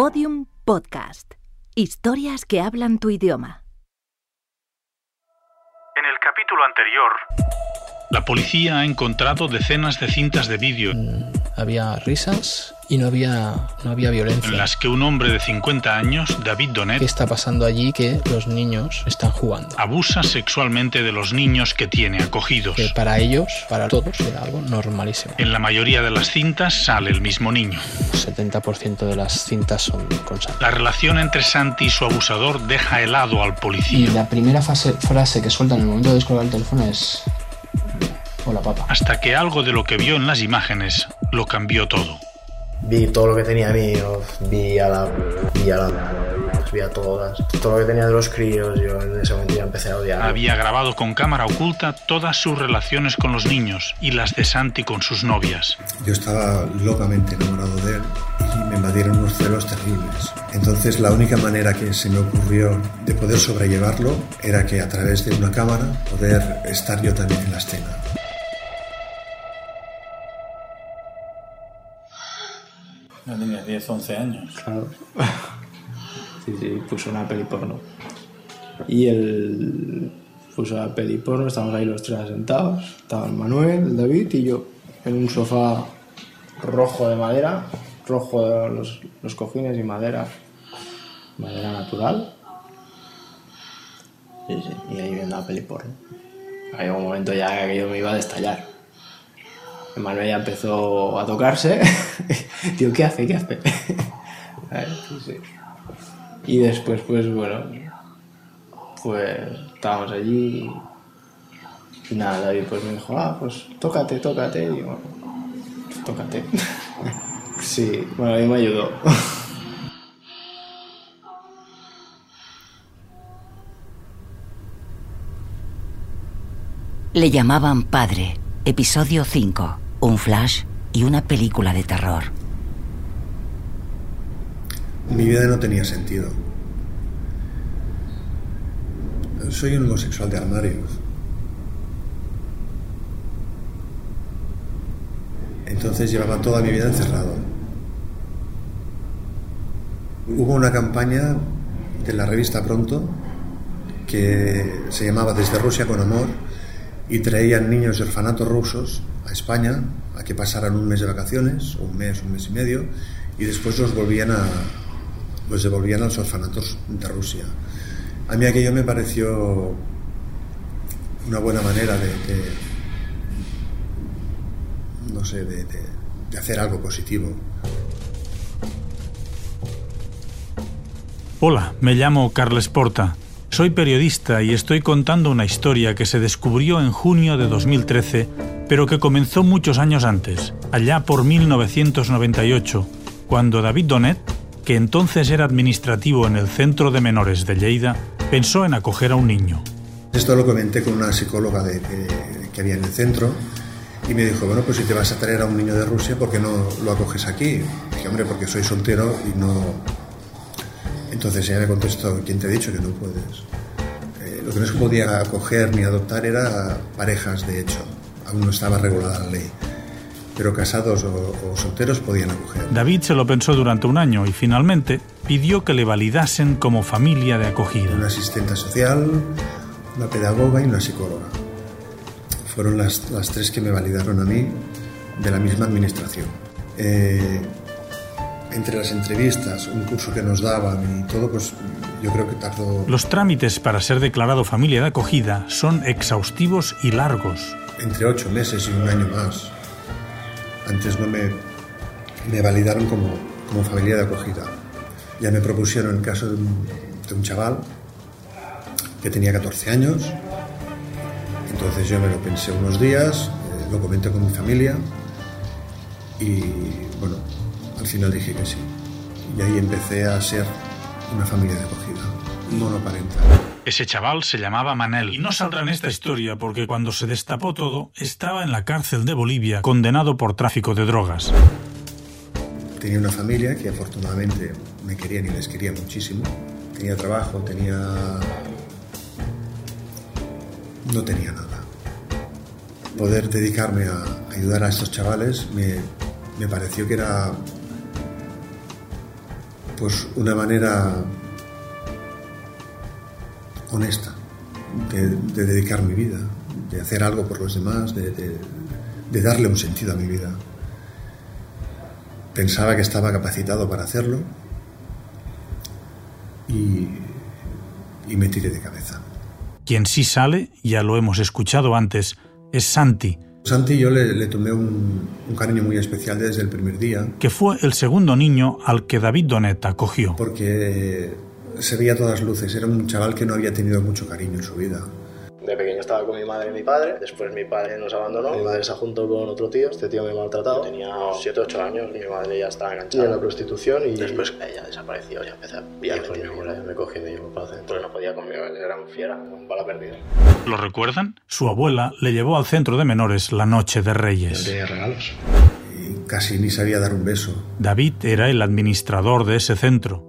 Podium Podcast. Historias que hablan tu idioma. En el capítulo anterior, la policía ha encontrado decenas de cintas de vídeo Había risas y no había, no había violencia. en las que un hombre de 50 años, David ¿Qué Donet, está pasando allí? Que los niños están jugando. abusa sexualmente de los niños que tiene acogidos. Que para ellos, para todos, era algo normalísimo. En la mayoría de las cintas sale el mismo niño. El 70% de las cintas son con sangre. La relación entre Santi y su abusador deja helado al Y policía, la primera fase- frase que suelta en el momento de descolgar el teléfono es... Hola, papá. hasta que algo de lo que vio en las imágenes lo cambió todo. Vi todo lo que tenía mío, vi a la. vi a la. vi a todas. Todo lo que tenía de los críos, yo en ese momento ya empecé a odiar. Había grabado con cámara oculta todas sus relaciones con los niños y las de Santi con sus novias. Yo estaba locamente enamorado de él y me invadieron unos celos terribles. Entonces la única manera que se me ocurrió de poder sobrellevarlo era que a través de una cámara poder estar yo también en la escena. No tenía 10, 11 años. Claro. Sí, sí, puso una peli porno. Y él puso la peli porno, estábamos ahí los tres sentados. Estaban Manuel, el David y yo en un sofá rojo de madera, rojo de los, los cojines y madera, madera natural. Sí, sí, y ahí viendo la peli porno. Hay un momento ya que yo me iba a destallar. Manuel ya empezó a tocarse. Tío, ¿qué hace? ¿Qué hace? Y después, pues bueno, pues estábamos allí y nada, David pues me dijo, ah, pues tócate, tócate. Y bueno, tócate. sí, bueno, a mí me ayudó. Le llamaban padre. Episodio 5. Un flash y una película de terror. Mi vida no tenía sentido. Soy un homosexual de armario. Entonces llevaba toda mi vida encerrado. Hubo una campaña de la revista Pronto que se llamaba Desde Rusia con Amor y traían niños de orfanatos rusos a España a que pasaran un mes de vacaciones, un mes, un mes y medio, y después los volvían a los devolvían a los orfanatos de Rusia. A mí aquello me pareció una buena manera de, no sé, de, de- de hacer algo positivo. Hola, me llamo Carles Porta. Soy periodista y estoy contando una historia que se descubrió en junio de 2013, pero que comenzó muchos años antes, allá por 1998, cuando David Donet, que entonces era administrativo en el Centro de Menores de Lleida, pensó en acoger a un niño. Esto lo comenté con una psicóloga que había en el centro y me dijo, bueno, pues si te vas a traer a un niño de Rusia, ¿por qué no lo acoges aquí? Dije, hombre, porque soy soltero y no... Entonces ella me contestó, ¿quién te ha dicho que no puedes? Eh, lo que no se podía acoger ni adoptar era parejas, de hecho. Aún no estaba regulada la ley. Pero casados o, o solteros podían acoger. David se lo pensó durante un año y finalmente pidió que le validasen como familia de acogida. Una asistente social, una pedagoga y una psicóloga. Fueron las, las tres que me validaron a mí de la misma administración. Eh, entre las entrevistas, un curso que nos daban y todo, pues yo creo que tardó Los trámites para ser declarado familia de acogida son exhaustivos y largos. entre ocho meses y un año más. Antes no me, me validaron como, como familia de acogida. Ya me propusieron el caso de un, de un chaval que tenía 14 años. Entonces yo me lo pensé unos días, eh, lo comenté con mi familia y bueno, al final dije que sí. Y ahí empecé a ser una familia de acogida, monoparental. Ese chaval se llamaba Manel y no saldrá en esta historia porque cuando se destapó todo estaba en la cárcel de Bolivia condenado por tráfico de drogas. Tenía una familia que afortunadamente me querían y les quería muchísimo. Tenía trabajo, tenía... No tenía nada. Poder dedicarme a ayudar a estos chavales me, me pareció que era pues una manera honesta de, de dedicar mi vida, de hacer algo por los demás, de, de, de darle un sentido a mi vida. Pensaba que estaba capacitado para hacerlo y, y me tiré de cabeza. Quien sí sale, ya lo hemos escuchado antes, es Santi, Santi yo le, le tomé un, un, cariño muy especial desde el primer día. que fue el segundo niño al que David Donet acogió. Porque se veía a todas luces, era un chaval que no había tenido mucho cariño en su vida. De pequeño estaba con mi madre y mi padre, después mi padre nos abandonó, mi madre se juntó con otro tío, este tío me maltrataba, tenía 7 8 años, mi madre ya estaba enganchada en la prostitución y después ella desapareció, ya empecé a pillar, y después mi abuela me cogió y me llevó para el centro, no podía conmigo, era un fiera, un bala perdida. ¿Lo recuerdan? Su abuela le llevó al centro de menores la noche de No Reyes. tenía regalos. Y casi ni sabía dar un beso. David era el administrador de ese centro.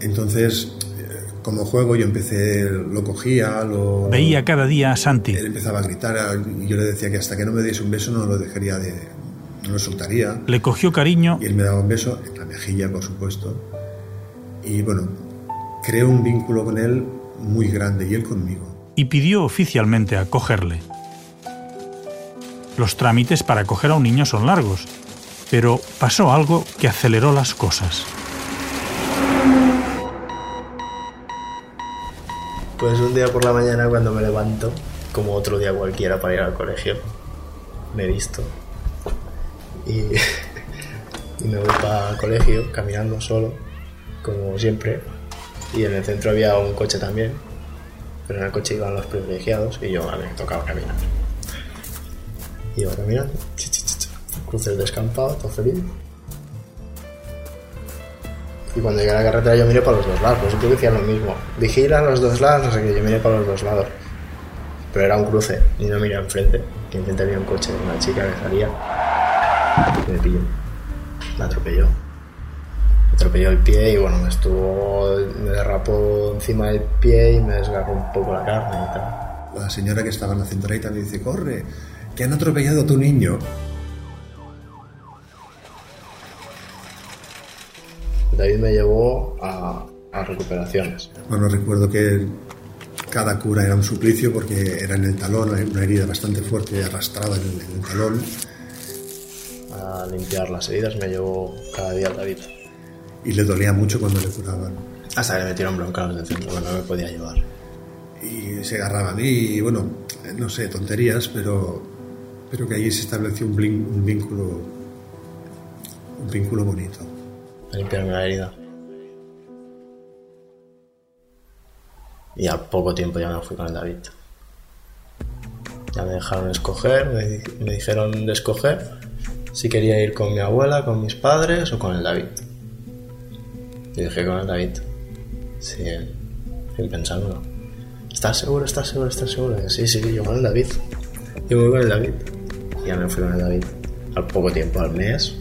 Entonces, como juego, yo empecé, lo cogía, lo... Veía cada día a Santi. Él empezaba a gritar y yo le decía que hasta que no me diese un beso no lo dejaría de... no lo soltaría. Le cogió cariño Y él me daba un beso, en la mejilla, por supuesto. Y bueno, creé un vínculo con él muy grande y él conmigo. y pidió oficialmente acogerle. Los trámites para acoger a un niño son largos, pero pasó algo que aceleró las cosas. Pues un día por la mañana cuando me levanto, como otro día cualquiera para ir al colegio, me he visto y, me voy para el colegio caminando solo, como siempre. Y en el centro había un coche también, pero en el coche iban los privilegiados y yo a me tocaba caminar. Y iba caminando, crucé el descampado, todo feliz. Y cuando llegué a la carretera yo miré para los dos lados, pues yo decía lo mismo. Vigila los dos lados, no sé qué, yo miré para los dos lados. Pero era un cruce y no miré enfrente. Que enfrente había un coche de una chica que salía. Y me pilló. Me atropelló. Me atropelló el pie y bueno, me estuvo. me derrapó encima del pie y me desgarró un poco la carne y tal. La señora que estaba en la centralita me dice, corre, que han atropellado a tu niño. David me llevó a, a recuperaciones. Bueno, recuerdo que cada cura era un suplicio porque era en el talón, una herida bastante fuerte arrastrada en el, en el talón. A limpiar las heridas me llevó cada día David. y le dolía mucho cuando le curaban. Hasta que le metieron bronca los del centro, que no me podía llevar. Y se agarraba a mí, y bueno, no sé, tonterías, pero, pero que allí se estableció un, blin- un vínculo un vínculo bonito. Limpiarme la herida. Y al poco tiempo ya me fui con el David. Ya me dejaron escoger, me, di- me dijeron de escoger si quería ir con mi abuela, con mis padres o con el David. Y dije con el David. Sin pensarlo. ¿Estás seguro? ¿Estás seguro? ¿Estás seguro? Sí, sí, yo con el David. Yo voy con el David. Y ya me fui con el David. Al poco tiempo, al mes,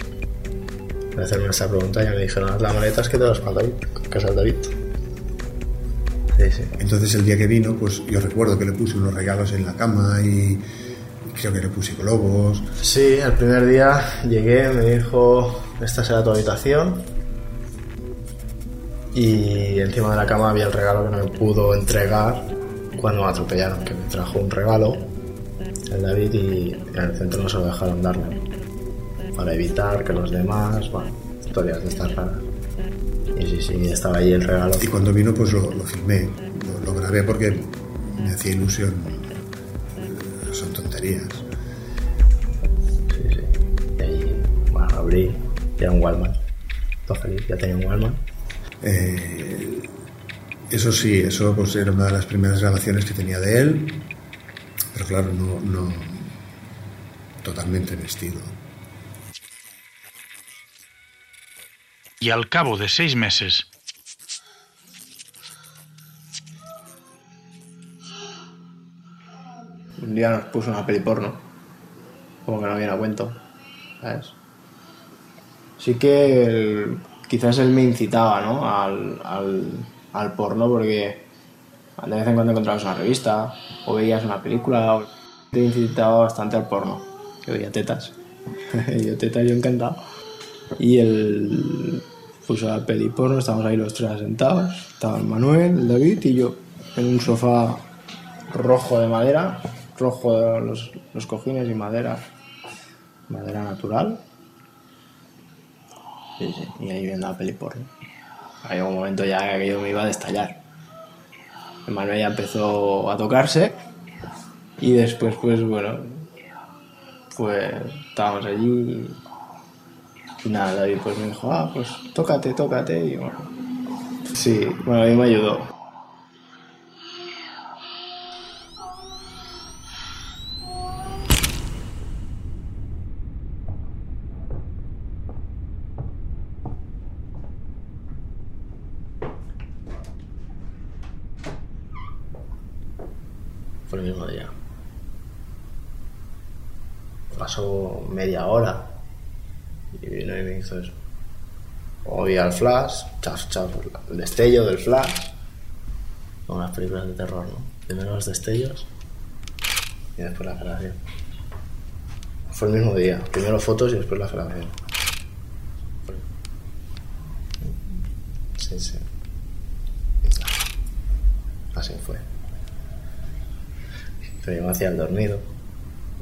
de hacerme esta pregunta ya me dijeron, haz las maletas que te vas para David, casa del David. Sí, sí. Entonces el día que vino, pues yo recuerdo que le puse unos regalos en la cama y, y creo que le puse globos. Sí, el primer día llegué, me dijo, esta será tu habitación. Y encima de la cama había el regalo que no me pudo entregar cuando me atropellaron, que me trajo un regalo, el David, y en el centro no se lo dejaron darme. Para evitar que los demás, bueno, historias de estas raras. Y sí, sí, estaba ahí el regalo. Y cuando vino, pues lo, lo filmé, lo, lo grabé porque me hacía ilusión. Eh, Son tonterías. Sí, sí. Y ahí, bueno, abrí, y era un Walmart. Todo feliz, ya tenía un Walmart. Eh, eso sí, eso pues era una de las primeras grabaciones que tenía de él, pero claro, no, no totalmente vestido. Y al cabo de seis meses, Un día nos puso una peli porno. Como que no viene a cuento. ¿Sabes? Sí que quizás él me incitaba, ¿no? Al, al, al porno porque de vez en cuando encontrabas una revista o veías una película. o- Te incitaba bastante al porno. Yo veía tetas. yo tetas, yo encantado. Y el... puso la peli porno, estábamos ahí los tres sentados. Estaban Manuel, el David y yo en un sofá rojo de madera, rojo de los, los cojines y madera, madera natural. Y ahí viendo la peli porno. Hay un momento ya que aquello me iba a destallar. Manuel ya empezó a tocarse y después, pues bueno, pues estábamos allí y nada, David pues me dijo, ah, pues tócate, tócate y bueno, sí, bueno, a mí me ayudó. Fue el mismo día. Pasó media hora y y me hizo eso. Oí al flash, chaf, chaf, el destello del flash. Como las películas de terror, ¿no? Primero los destellos y después la grabación. Fue el mismo día. Primero fotos y después la grabación. Sí, sí. Así fue. Pero yo me hacía el dormido.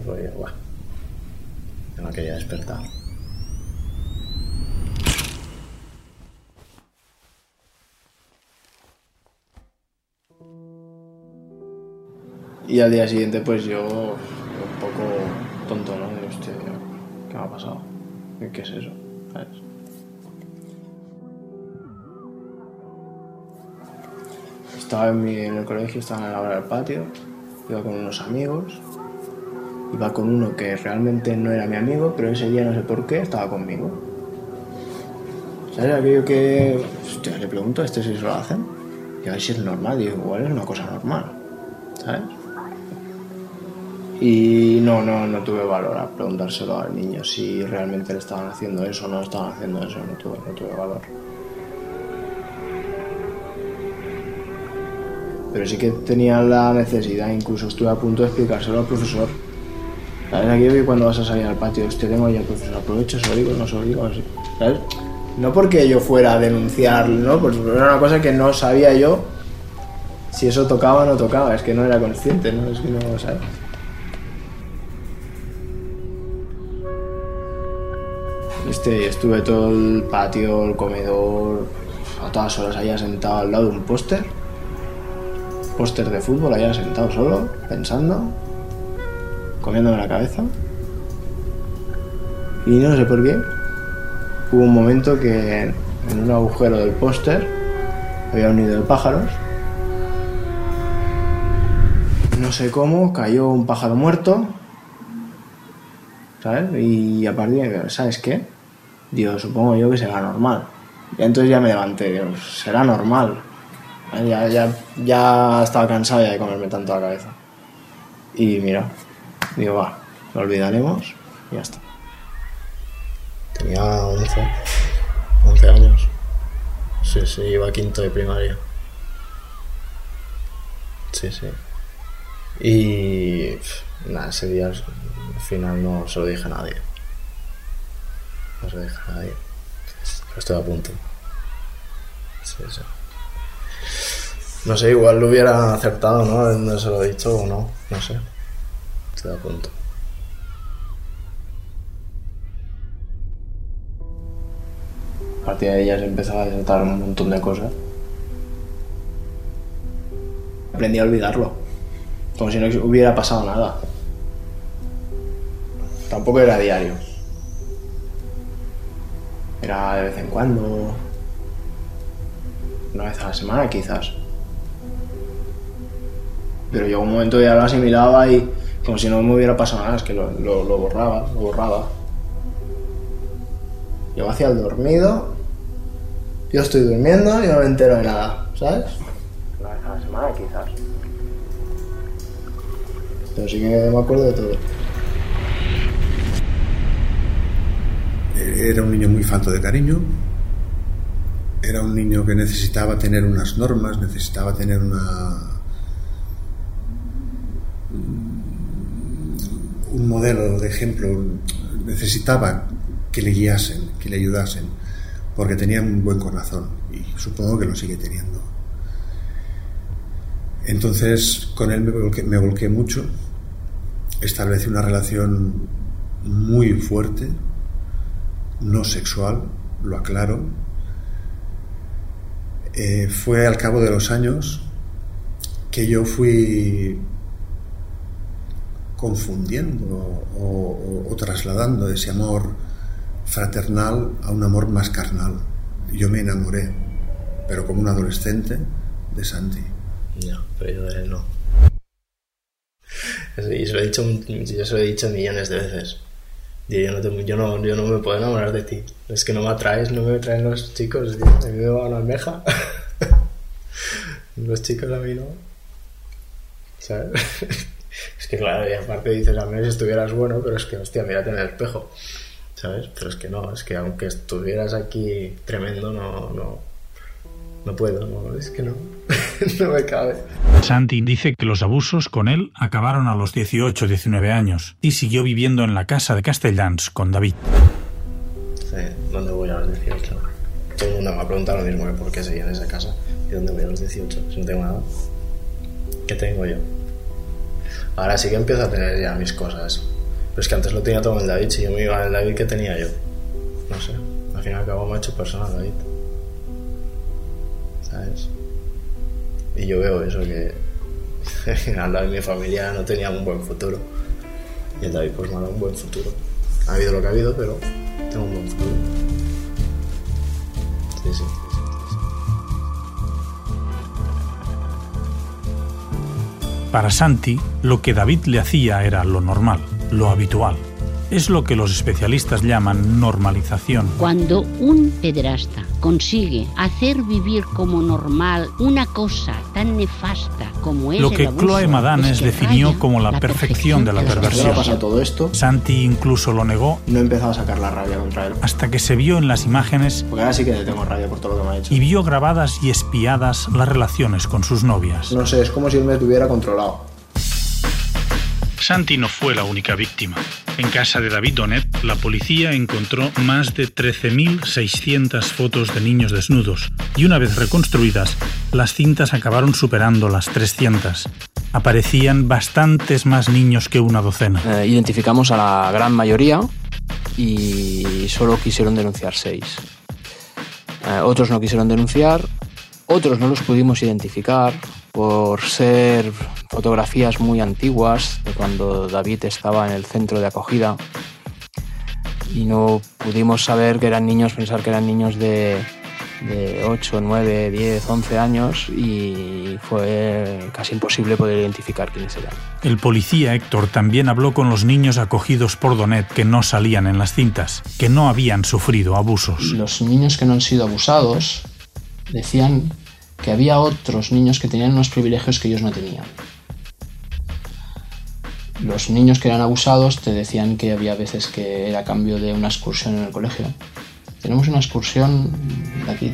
Porque, guau. Yo no quería despertar. Y al día siguiente, pues yo, un poco tonto, ¿no? ¿qué me ha pasado? ¿Qué es eso? ¿Sabes? Estaba en el colegio, estaba en la hora del patio, iba con unos amigos, iba con uno que realmente no era mi amigo, pero ese día no sé por qué estaba conmigo. ¿Sabes? Aquello que, hostia, le pregunto a este si se lo hacen, y a ver si es normal, digo, igual es una cosa normal, ¿sabes? Y no, no, no tuve valor a preguntárselo al niño si realmente le estaban haciendo eso o no estaban haciendo eso, no tuve, no tuve valor. Pero sí que tenía la necesidad, incluso estuve a punto de explicárselo al profesor. ¿Sabes? Aquí que cuando vas a salir al patio, hostia, tengo ya profesor, aprovecho, se lo digo, no se lo digo, así. ¿Sabes? No porque yo fuera a denunciar, ¿no? Pues era una cosa que no sabía yo si eso tocaba o no tocaba, es que no era consciente, ¿no? Es que no, ¿sabes? Este, estuve todo el patio, el comedor, a todas horas allá sentado al lado de un póster. Póster de fútbol, allá sentado solo, pensando, comiéndome la cabeza. Y no sé por qué, hubo un momento que en un agujero del póster había un nido de pájaros. No sé cómo, cayó un pájaro muerto, ¿sabes? Y a partir de ¿sabes qué? Digo, supongo yo que será normal. Y entonces ya me levanté, digo, será normal. Ya, ya, ya estaba cansado ya de comerme tanto la cabeza. Y mira, digo, va, lo olvidaremos y ya está. Tenía 11, 11 años. Sí, sí, iba quinto de primaria. Sí, sí. Y nada, ese día al final no se lo dije a nadie. No se lo dije a nadie. Pero estoy a punto. Sí, sí. No sé, igual lo hubiera acertado, ¿no? No se lo he dicho o no. No sé. Estoy a punto. A partir de ya se empezaba a desatar un montón de cosas. Aprendí a olvidarlo. Como si no hubiera pasado nada. Tampoco era diario. Era de vez en cuando. Una vez a la semana quizás. Pero llegó un momento ya lo asimilaba y como si no me hubiera pasado nada, es que lo, borraba, lo borraba. Yo hacía el dormido, yo estoy durmiendo y no me entero de nada, ¿sabes? Una vez a la semana quizás. Pero sí que me acuerdo de todo. Era un niño muy falto de cariño. Era un niño que necesitaba tener unas normas, necesitaba tener una un modelo de ejemplo, necesitaba que le guiasen, que le ayudasen, porque tenía un buen corazón y supongo que lo sigue teniendo. Entonces con él me volqué, me volqué mucho, establecí una relación muy fuerte, no sexual, lo aclaro. Eh, fue al cabo de los años que yo fui confundiendo o, o, trasladando ese amor fraternal a un amor más carnal. Yo me enamoré, pero como un adolescente, de Santi. No, pero yo de él no. Y se lo he dicho, millones de veces. Yo no, yo, no, yo no me puedo enamorar de ti. Es que no me atraes, no me atraen los chicos. A mí me va una almeja. los chicos a mí no. ¿Sabes? es que claro, y aparte dices, a si estuvieras bueno, pero es que, hostia, mírate en el espejo. ¿Sabes? Pero es que no, es que aunque estuvieras aquí tremendo, no, no, no puedo, no, es que no, no me cabe. Santi dice que los abusos con él acabaron a los 18, 19 años y siguió viviendo en la casa de Castellans con David. Sí, ¿dónde voy a los 18? Todo el mundo me ha preguntado lo mismo, ¿por qué seguía en esa casa? ¿Y dónde voy a los 18? Si no tengo nada. ¿Qué tengo yo? Ahora sí que empiezo a tener ya mis cosas. Pero es que antes lo tenía todo en el David. Si yo me iba en el David, ¿qué tenía yo? No sé. Al fin y al cabo me ha hecho persona David. ¿Sabes? Y yo veo eso, que al lado de mi familia no tenía un buen futuro. Y el David pues me ha un buen futuro. Ha habido lo que ha habido, pero tengo un buen futuro. Sí, sí. Para Santi, lo que David le hacía era lo normal, lo habitual. Es lo que los especialistas llaman normalización. Cuando un pederasta consigue hacer vivir como normal una cosa tan nefasta como es Lo que el abuso, Chloe Madanes es que definió como la, perfección de la perversión. pasa todo esto, Santi incluso lo negó no he empezado a sacar la rabia contra él. hasta que se vio en las imágenes Porque ahora sí que le tengo rabia por todo lo que me ha hecho. y vio grabadas y espiadas las relaciones con sus novias. No sé, es como si él me tuviera controlado. Santi no fue la única víctima. En casa de David Donet, la policía encontró más de 13.600 fotos de niños desnudos y una vez reconstruidas, las cintas acabaron superando las 300. Aparecían bastantes más niños que una docena. Eh, identificamos a la gran mayoría y solo quisieron denunciar seis. Eh, otros no quisieron denunciar, otros no los pudimos identificar por ser fotografías muy antiguas de cuando David estaba en el centro de acogida y no pudimos saber que eran niños, pensar que eran niños de, de 8, 9, 10, 11 años y fue casi imposible poder identificar quiénes eran. El policía Héctor también habló con los niños acogidos por Donet que no salían en las cintas, que no habían sufrido abusos. Los niños que no han sido abusados decían que había otros niños que tenían unos privilegios que ellos no tenían. Los niños que eran abusados te decían que había veces que era a cambio de una excursión en el colegio. Tenemos una excursión de aquí,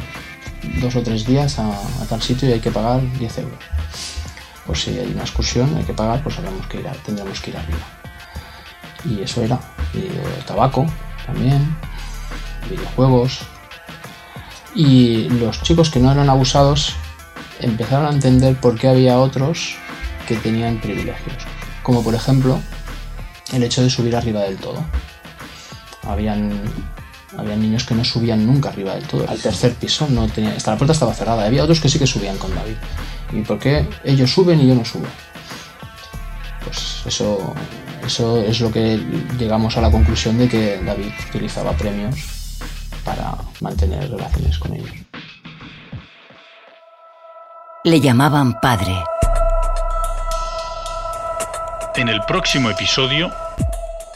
dos o tres días a, tal sitio y hay que pagar 10 euros. Pues si hay una excursión, hay que pagar, pues habremos que ir a- tendremos que ir arriba. Y eso era. Y eh, tabaco también, videojuegos, y los chicos que no eran abusados empezaron a entender por qué había otros que tenían privilegios. Como por ejemplo el hecho de subir arriba del todo. Habían, habían niños que no subían nunca arriba del todo. Al tercer piso no tenía, hasta la puerta estaba cerrada. Había otros que sí que subían con David. ¿Y por qué ellos suben y yo no subo? Pues eso, eso es lo que llegamos a la conclusión de que David utilizaba premios para mantener relaciones con ellos. Le llamaban padre. En el próximo episodio,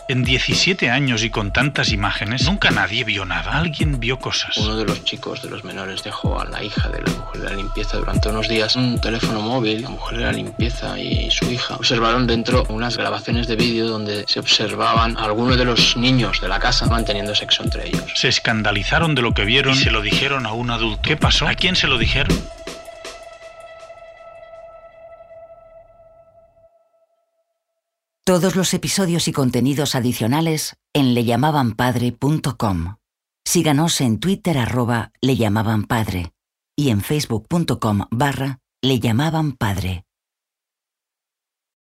en 17 años y con tantas imágenes, nunca nadie vio nada. Alguien vio cosas. Uno de los chicos, de los menores, dejó a la hija de la mujer de la limpieza durante unos días un teléfono móvil. La mujer de la limpieza y su hija observaron dentro unas grabaciones de vídeo donde se observaban a algunos de los niños de la casa manteniendo sexo entre ellos. Se escandalizaron de lo que vieron y se lo dijeron a un adulto. ¿Qué pasó? ¿A quién se lo dijeron? Todos los episodios y contenidos adicionales en leyamabanpadre.com. Síganos en Twitter arroba le llamaban padre y en facebook.com barra le llamaban padre.